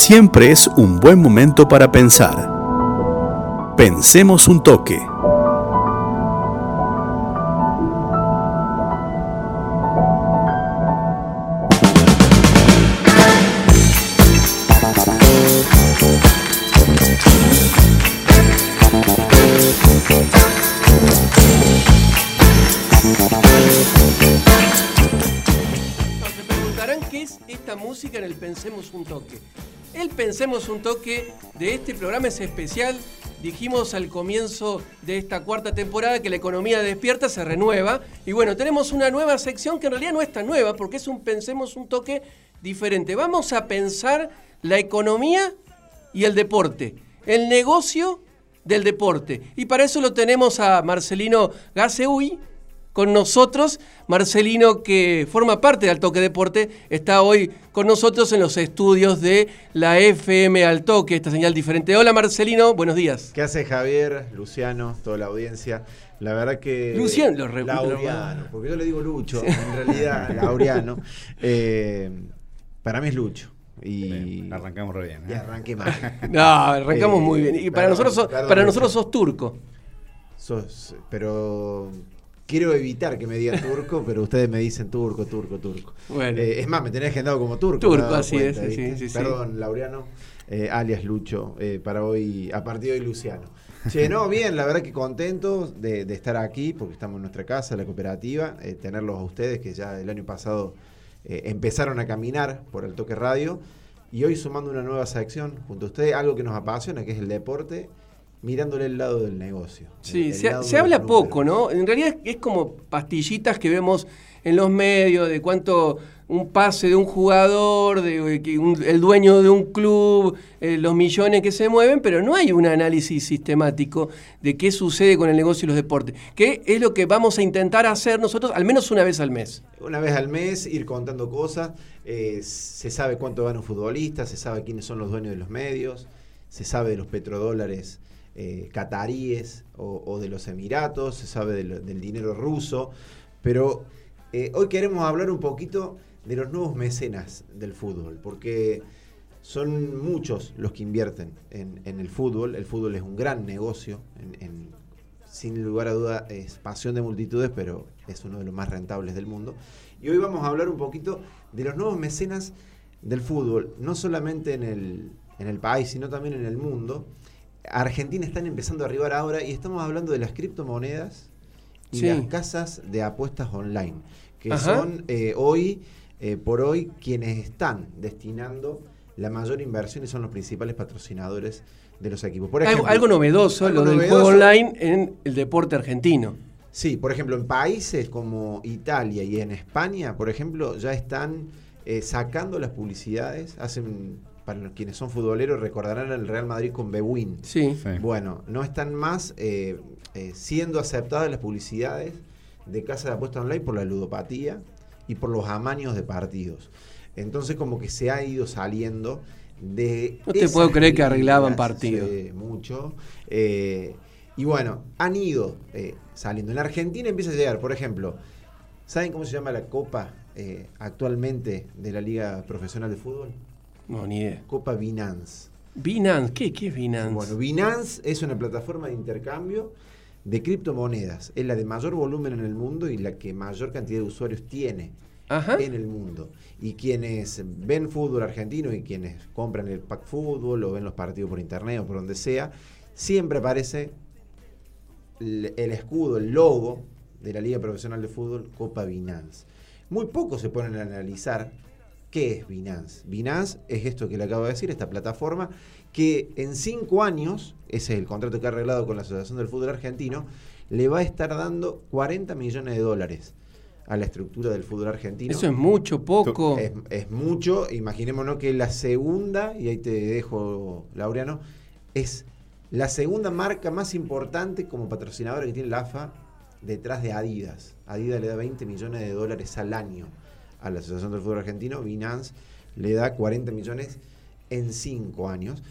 siempre es un buen momento para pensar. Pensemos un toque. Música en el Pensemos un Toque. El Pensemos un Toque de este programa es especial. Dijimos al comienzo de esta cuarta temporada que la economía despierta se renueva. Y bueno, tenemos una nueva sección que en realidad no es tan nueva porque es un Pensemos un Toque diferente. Vamos a pensar la economía y el deporte. El negocio del deporte. Y para eso lo tenemos a Marcelino Gaseui, con nosotros. Marcelino, que forma parte de Al Toque Deporte, está hoy con nosotros en los estudios de la FM Al Toque, esta señal diferente. Hola Marcelino, buenos días. ¿Qué hace Javier, Luciano, toda la audiencia? La verdad que. Luciano, lo re- Laureano, porque yo le digo Lucho, en realidad, Laureano. Eh, para mí es Lucho. Y, Bien, arrancamos re bien. y ¿eh? arranqué mal. No, arrancamos Eh, muy bien. Y para perdón, nosotros, sos, perdón, para nosotros sos turco. Sos- pero quiero evitar que me digan turco, pero ustedes me dicen turco, turco, turco. Bueno. Eh, es más, me tenés agendado como turco. Turco, así cuenta, es, sí, sí, sí. Perdón, Laureano, eh, alias Lucho, eh, para hoy, a partir de hoy Luciano. Che, no, bien, la verdad que contento de, de estar aquí, porque estamos en nuestra casa, la cooperativa, tenerlos a ustedes, que ya el año pasado empezaron a caminar por el toque radio, y hoy sumando una nueva sección junto a ustedes, algo que nos apasiona, que es el deporte, mirándole el lado del negocio. Sí, el se, habla números. poco, ¿no? En realidad es, como pastillitas que vemos en los medios de cuánto un pase de un jugador, de que un- el dueño de un club, eh, los millones que se mueven, pero no hay un análisis sistemático de qué sucede con el negocio y los deportes, que es lo que vamos a intentar hacer nosotros al menos una vez al mes. Una vez al mes ir contando cosas, eh, se sabe cuánto gana un futbolista, se sabe quiénes son los dueños de los medios, se sabe de los petrodólares eh, cataríes o, o de los Emiratos, se sabe del, dinero ruso, pero eh, hoy queremos hablar un poquito de los nuevos mecenas del fútbol, porque son muchos los que invierten en, el fútbol, el fútbol es un gran negocio, sin lugar a duda es pasión de multitudes, pero es uno de los más rentables del mundo. Y hoy vamos a hablar un poquito de los nuevos mecenas del fútbol, no solamente en el, en el país, sino también en el mundo. Argentina están empezando a arribar ahora y estamos hablando de las criptomonedas y Sí. las casas de apuestas online, que Ajá. son eh, hoy, eh, por hoy, quienes están destinando la mayor inversión y son los principales patrocinadores de los equipos. Por algo, ejemplo, algo novedoso, algo lo del juego online en el deporte argentino. Sí, por ejemplo, en países como Italia y en España, por ejemplo, ya están eh, sacando las publicidades. Hacen, para los quienes son futboleros, recordarán el Real Madrid con Bewin. Sí. Sí. Bueno, no están más eh, eh, siendo aceptadas las publicidades de casa de apuestas online por la ludopatía y por los amaños de partidos. Entonces, como que se ha ido saliendo de. No te puedo creer que arreglaban partidos. mucho. Eh, y bueno, han ido eh, saliendo. En la Argentina empieza a llegar, por ejemplo, ¿saben cómo se llama la copa eh, actualmente de la Liga Profesional de Fútbol? No, ni idea. Copa Binance. Binance, ¿qué, qué es Binance? Bueno, Binance es una plataforma de intercambio de criptomonedas. Es la de mayor volumen en el mundo y la que mayor cantidad de usuarios tiene Ajá. en el mundo. Y quienes ven fútbol argentino y quienes compran el pack fútbol o ven los partidos por internet o por donde sea, siempre aparece el, el escudo, el logo de la Liga Profesional de Fútbol, Copa Binance. Muy pocos se ponen a analizar qué es Binance. Binance es esto que le acabo de decir, esta plataforma que en cinco años, ese es el contrato que ha arreglado con la Asociación del Fútbol Argentino, le va a estar dando 40 millones de dólares a la estructura del fútbol argentino. Eso es mucho, poco. Es, es mucho, imaginémonos que la segunda, y ahí te dejo, Laureano, es la segunda marca más importante como patrocinadora que tiene la AFA detrás de Adidas. Adidas le da 20 millones de dólares al año a la Asociación del Fútbol Argentino, Binance le da 40 millones en 5 años.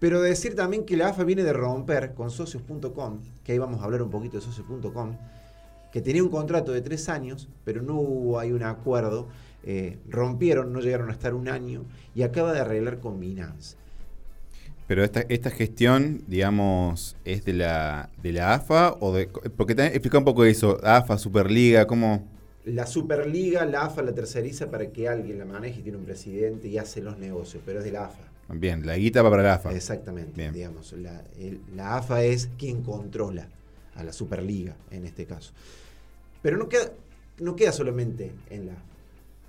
Pero decir también que la AFA viene de romper con socios.com, que ahí vamos a hablar un poquito de socios.com, que tenía un contrato de tres años, pero no hubo un acuerdo, eh, rompieron, no llegaron a estar un año y acaba de arreglar con Binance. Pero esta, esta gestión, digamos, es de la, de la AFA o de... Porque explica un poco eso, AFA, Superliga, ¿cómo...? La Superliga, la AFA la terceriza para que alguien la maneje y tiene un presidente y hace los negocios, pero es de la AFA. Bien, la guita va para la AFA. Exactamente, digamos. La, la, AFA es quien controla a la Superliga en este caso. Pero no queda, no queda solamente en la AFA.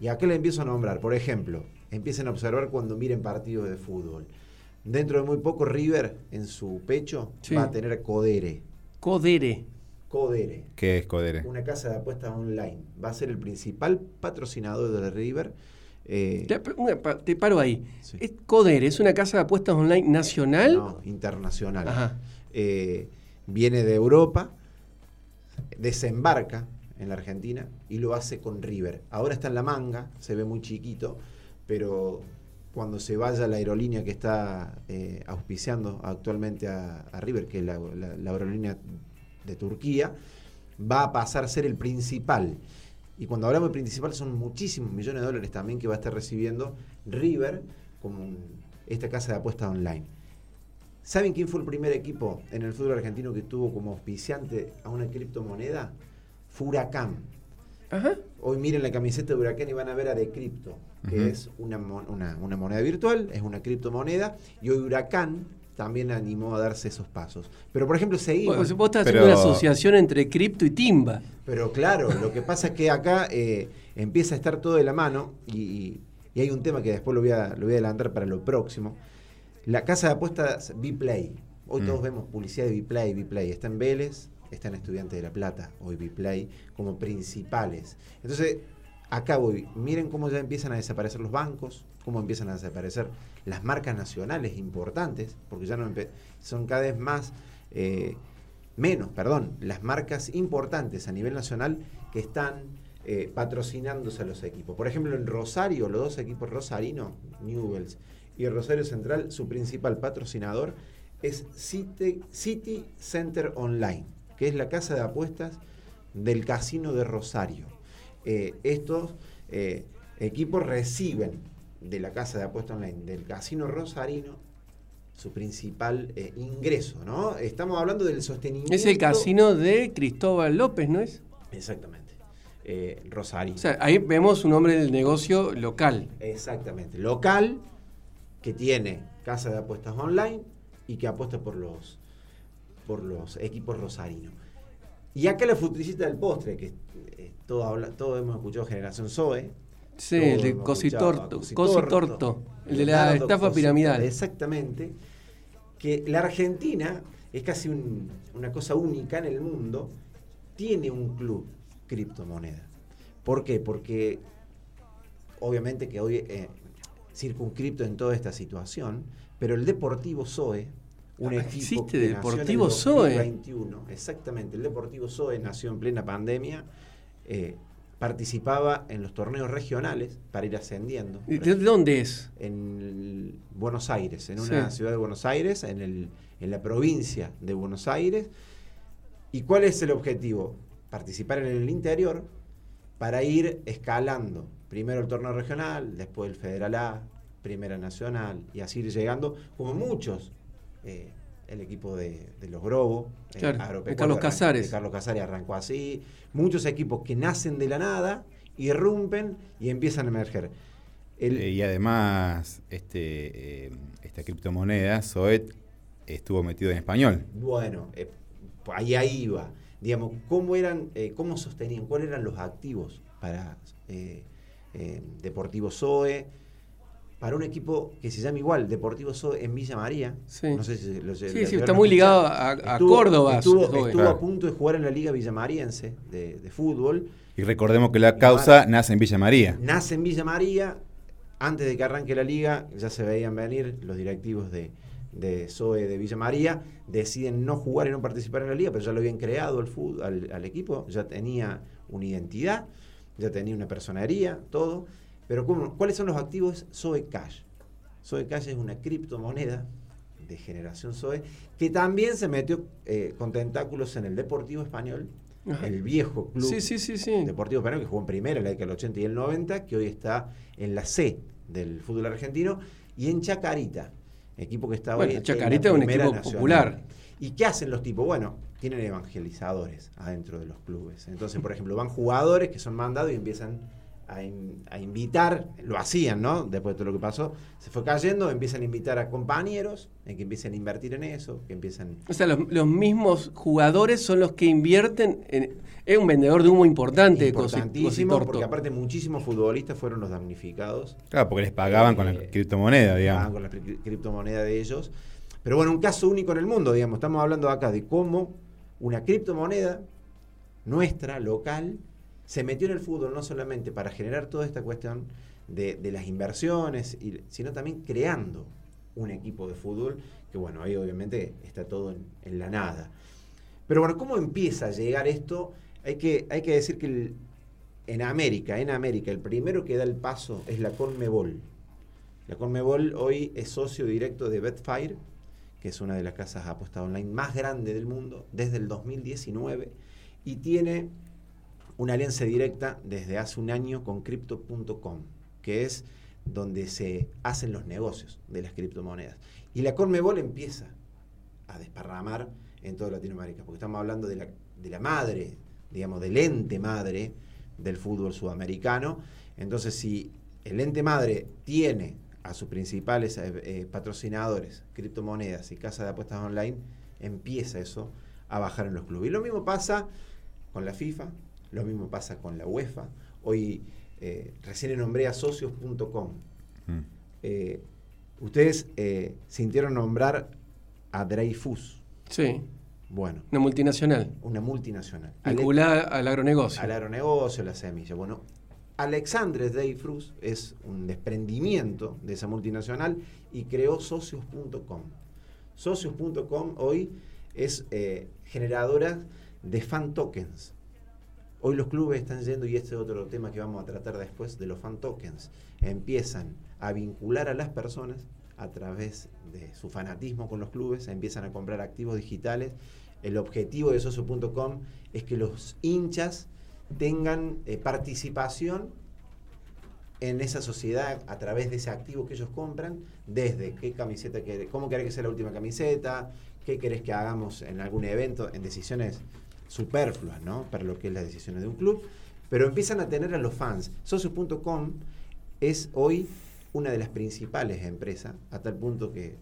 Y acá le empiezo a nombrar, por ejemplo, empiecen a observar cuando miren partidos de fútbol. Dentro de muy poco, River en su pecho va a tener Codere. Codere. Codere. ¿Qué es Codere? Una casa de apuestas online. Va a ser el principal patrocinador de River. Eh, te, paro ahí. ¿Es Codere es una casa de apuestas online nacional? No, internacional. Eh, viene de Europa, desembarca en la Argentina y lo hace con River. Ahora está en la manga, se ve muy chiquito, pero cuando se vaya la aerolínea que está eh, auspiciando actualmente a, River, que es la, aerolínea de Turquía, va a pasar a ser el principal. Y cuando hablamos de principal son muchísimos millones de dólares también que va a estar recibiendo River como esta casa de apuestas online. ¿Saben quién fue el primer equipo en el fútbol argentino que tuvo como auspiciante a una criptomoneda? Furacán. Hoy miren la camiseta de Huracán y van a ver a Decrypto, que es una, moneda virtual, es una criptomoneda, y hoy Huracán también animó a darse esos pasos. Pero, por ejemplo, seguimos... Vos, vos estás haciendo una asociación entre cripto y timba. Pero claro, lo que pasa es que acá eh, empieza a estar todo de la mano, y, hay un tema que después lo voy, a, lo voy a adelantar para lo próximo. La casa de apuestas Bplay. Hoy todos mm. vemos publicidad de Bplay, Bplay. Está en Vélez, están Estudiantes de La Plata, hoy Biplay, como principales. Entonces, acá voy, miren cómo ya empiezan a desaparecer los bancos, cómo empiezan a desaparecer las marcas nacionales importantes, porque ya no son cada vez más, eh, menos, perdón, las marcas importantes a nivel nacional que están eh, patrocinándose a los equipos. Por ejemplo, en Rosario, los dos equipos rosarinos, Newells y Rosario Central, su principal patrocinador es City, City Center Online que es la casa de apuestas del Casino de Rosario. Eh, estos eh, equipos reciben de la casa de apuestas online del Casino Rosarino su principal eh, ingreso, ¿no? Estamos hablando del sostenimiento. Es el casino de Cristóbal López, ¿no es? Exactamente. Rosario. O sea, ahí vemos un nombre del negocio local. Exactamente. Local, que tiene casa de apuestas online y que apuesta por los por los equipos rosarinos. Y acá la futuricita del postre, que eh, todo, habla, todo hemos escuchado Generación Zoe. Sí, el de Cositorto, Cositorto, el de la estafa piramidal. Exactamente. Que la Argentina es casi una cosa única en el mundo, tiene un club criptomoneda. ¿Por qué? Porque obviamente que hoy eh, circunscripto en toda esta situación, pero el Deportivo Zoe un equipo existe Deportivo Zoe. exactamente. El Deportivo Zoe nació en plena pandemia. Eh, participaba en los torneos regionales para ir ascendiendo. ¿De dónde es? En Buenos Aires, en una ciudad de Buenos Aires, en, el, en la provincia de Buenos Aires. ¿Y cuál es el objetivo? Participar en el interior para ir escalando. Primero el torneo regional, después el Federal A, Primera Nacional, y así ir llegando, como muchos eh, el equipo de, los Grobos, eh, Carlos Casares. Carlos Casares arrancó así. Muchos equipos que nacen de la nada, irrumpen y empiezan a emerger. Eh, y además, este, esta criptomoneda, Zoet, estuvo metido en español. Bueno, ahí, ahí iba. Digamos, ¿cómo, eran, ¿cómo sostenían? ¿Cuáles eran los activos para Deportivo Zoe? Para un equipo que se llama igual, Deportivo Zoe en Villa María. Sí, no sé si lo, sí, sí está muy ligado a, Córdoba. Estuvo, a punto de jugar en la Liga Villamariense de, de fútbol. Y recordemos que la causa nace en Villa María. Nace en Villa María. Antes de que arranque la liga, ya se veían venir los directivos de, de SOE de Villa María, deciden no jugar y no participar en la liga, pero ya lo habían creado el fútbol, al, al equipo, ya tenía una identidad, ya tenía una personería, todo. Pero ¿cuáles son los activos? Zoe Cash. Zoe Cash es una criptomoneda de generación Zoe que también se metió eh, con tentáculos en el deportivo español Ajá. el viejo club Sí, sí, sí. Deportivo Peñarol, que jugó en primera en la década del 80 y el 90, que hoy está en la C del fútbol argentino, y en Chacarita, equipo que está Bueno, hoy en Chacarita la es un equipo Nacional. popular. ¿Y qué hacen los tipos? Bueno, tienen evangelizadores adentro de los clubes. Entonces, por ejemplo, van jugadores que son mandados y empiezan a, in- a invitar, lo hacían, ¿no? Después de todo lo que pasó, se fue cayendo, empiezan a invitar a compañeros, en que empiecen a invertir en eso, que empiezan... O sea, los, los mismos jugadores son los que invierten en... Es un vendedor de humo importante, Cosi- Importantísimo, Cositorto. porque aparte muchísimos futbolistas fueron los damnificados Claro, porque les pagaban con la Eh, criptomoneda, pagaban digamos. con la cri- criptomoneda de ellos. Pero bueno, un caso único en el mundo, digamos. Estamos hablando acá de cómo una criptomoneda nuestra, local, se metió en el fútbol no solamente para generar toda esta cuestión de, las inversiones, sino también creando un equipo de fútbol, que bueno, ahí obviamente está todo en, la nada. Pero bueno, ¿cómo empieza a llegar esto? Hay que, hay que decir que en América, en América, el primero que da el paso es la Conmebol. La Conmebol hoy es socio directo de Betfair, que es una de las casas apuestas online más grandes del mundo, desde el 2019, y tiene una alianza directa desde hace un año con Crypto.com, que es donde se hacen los negocios de las criptomonedas. Y la Conmebol empieza a desparramar en toda Latinoamérica, porque estamos hablando de la, de la madre, digamos, del ente madre del fútbol sudamericano. Entonces, si el ente madre tiene a sus principales eh, eh, patrocinadores, criptomonedas y casas de apuestas online, empieza eso a bajar en los clubes. Y lo mismo pasa con la FIFA, lo mismo pasa con la UEFA. Hoy eh, recién nombré a socios.com. Mm. Eh, ustedes eh, sintieron nombrar a Dreyfus. Sí, Bueno, una multinacional. una multinacional. Vinculada al agronegocio. al agronegocio, la semilla. Bueno, Alexandre Dreyfus es un desprendimiento de esa multinacional y creó socios.com. Socios.com hoy es eh, generadora de fan tokens. Hoy los clubes están yendo, y este es otro tema que vamos a tratar después, de los fan tokens. Empiezan a vincular a las personas a través de su fanatismo con los clubes, empiezan a comprar activos digitales. El objetivo de socio.com es que los hinchas tengan eh, participación en esa sociedad a través de ese activo que ellos compran, desde qué camiseta querés, cómo querés que sea la última camiseta, qué querés que hagamos en algún evento, en decisiones superfluas, ¿no? Para lo que es las decisiones de un club, pero empiezan a tener a los fans. Socio.com es hoy una de las principales empresas, a tal punto que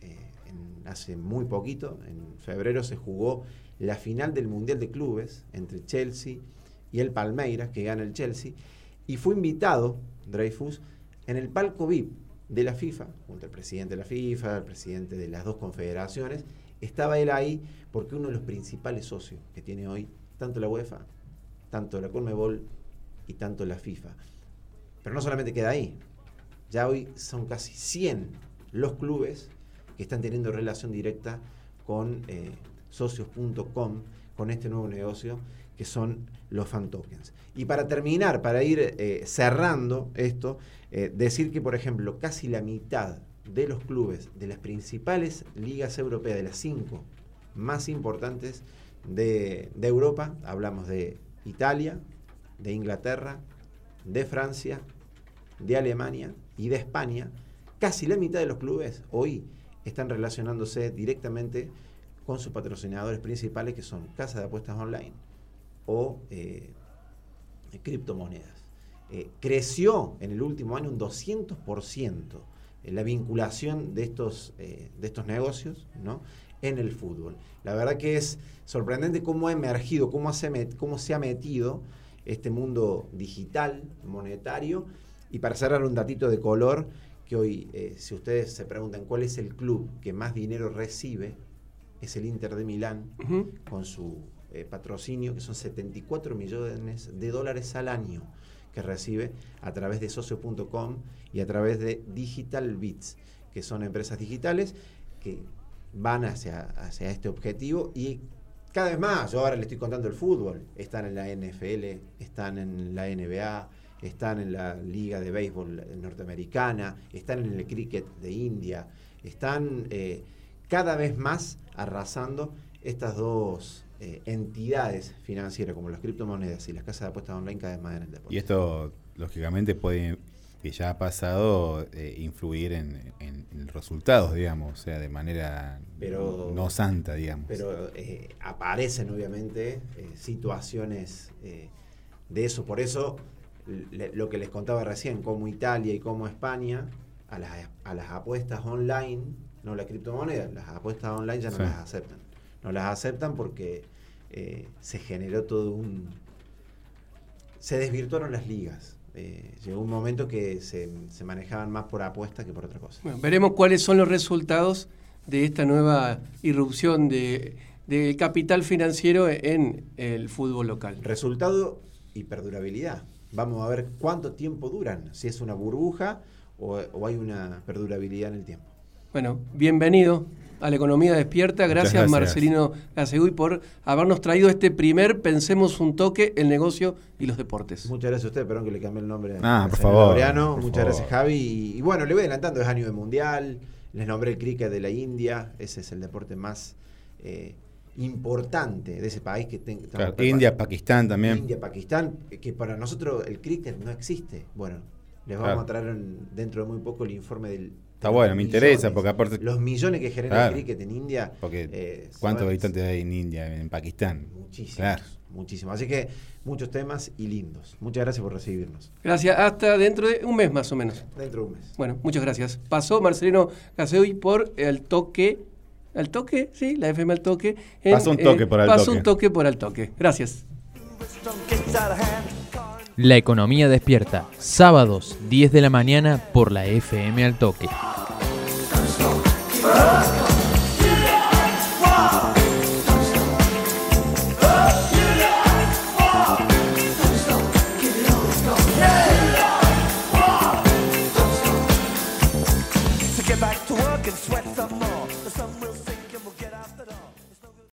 eh, en- hace muy poquito, en febrero, se jugó la final del Mundial de Clubes entre Chelsea y el Palmeiras, que gana el Chelsea, y fue invitado Dreyfus en el palco VIP de la FIFA, junto al presidente de la FIFA, al presidente de las dos confederaciones, estaba él ahí porque uno de los principales socios que tiene hoy tanto la UEFA, tanto la Conmebol y tanto la FIFA. Pero no solamente queda ahí, ya hoy son casi 100 los clubes que están teniendo relación directa con eh, socios.com, con este nuevo negocio que son los fan tokens. Y para terminar, para ir eh, cerrando esto, eh, decir que, por ejemplo, casi la mitad de los clubes de las principales ligas europeas, de las cinco más importantes de, Europa, hablamos de Italia, de Inglaterra, de Francia, de Alemania y de España, casi la mitad de los clubes hoy están relacionándose directamente con sus patrocinadores principales, que son casas de apuestas online o eh, criptomonedas. Eh, creció en el último año un 200% en la vinculación de estos, eh, de estos negocios ¿no? en el fútbol. La verdad que es sorprendente cómo ha emergido, cómo se, cómo se ha metido este mundo digital, monetario. Y para cerrar un datito de color, que hoy, eh, si ustedes se preguntan cuál es el club que más dinero recibe, es el Inter de Milán, con su eh, patrocinio, que son 74 millones de dólares al año que recibe a través de socio.com y a través de Digital Bits, que son empresas digitales que van hacia, hacia este objetivo y cada vez más, yo ahora le estoy contando el fútbol, están en la NFL, están en la NBA, están en la Liga de Béisbol norteamericana, están en el cricket de India, están eh, cada vez más arrasando estas dos eh, entidades financieras como las criptomonedas y las casas de apuestas online cada vez más en el deporte. Y esto, lógicamente, puede, que ya ha pasado, eh, influir en, en, en, resultados, digamos, o sea, de manera pero, no santa, digamos. Pero eh, aparecen, obviamente, situaciones de eso. Por eso, le, lo que les contaba recién, como Italia y como España, a las, a las apuestas online, no las criptomonedas, las apuestas online ya no sí. las aceptan. No las aceptan porque eh, se generó todo un... Se desvirtuaron las ligas. Eh, llegó un momento que se, se, manejaban más por apuesta que por otra cosa. Bueno, veremos cuáles son los resultados de esta nueva irrupción de, de capital financiero en el fútbol local. Resultado y perdurabilidad. Vamos a ver cuánto tiempo duran, si es una burbuja o, o hay una perdurabilidad en el tiempo. Bueno, bienvenido a la Economía Despierta. Gracias, gracias. Marcelino Gaseguy por habernos traído este primer Pensemos un toque, el negocio y los deportes. Muchas gracias a usted, perdón que le cambié el nombre. Ah, por favor. Laureano. Por Muchas favor. gracias, Javi. Y, y, bueno, le voy adelantando, es año de mundial. Les nombré el cricket de la India. Ese es el deporte más eh, importante de ese país que tenga. Claro, India, Pakistán también. India, Pakistán, que para nosotros el cricket no existe. Bueno, les vamos claro. a traer dentro de muy poco el informe del Está bueno, me interesa, porque aparte. Los millones que genera claro, el cricket en India. Porque eh, ¿Cuántos habitantes hay en India, en Pakistán? Muchísimos. Claro. Muchísimos. Así que muchos temas y lindos. Muchas gracias por recibirnos. Gracias. Hasta dentro de un mes más o menos. Dentro de un mes. Bueno, muchas gracias. Pasó Marcelino Caseoy por el toque. ¿Al toque? Sí, la FM al toque. En, pasó un toque eh, por al pasó toque. un toque por al toque. Gracias. La economía despierta, sábados 10 de la mañana por la FM al toque.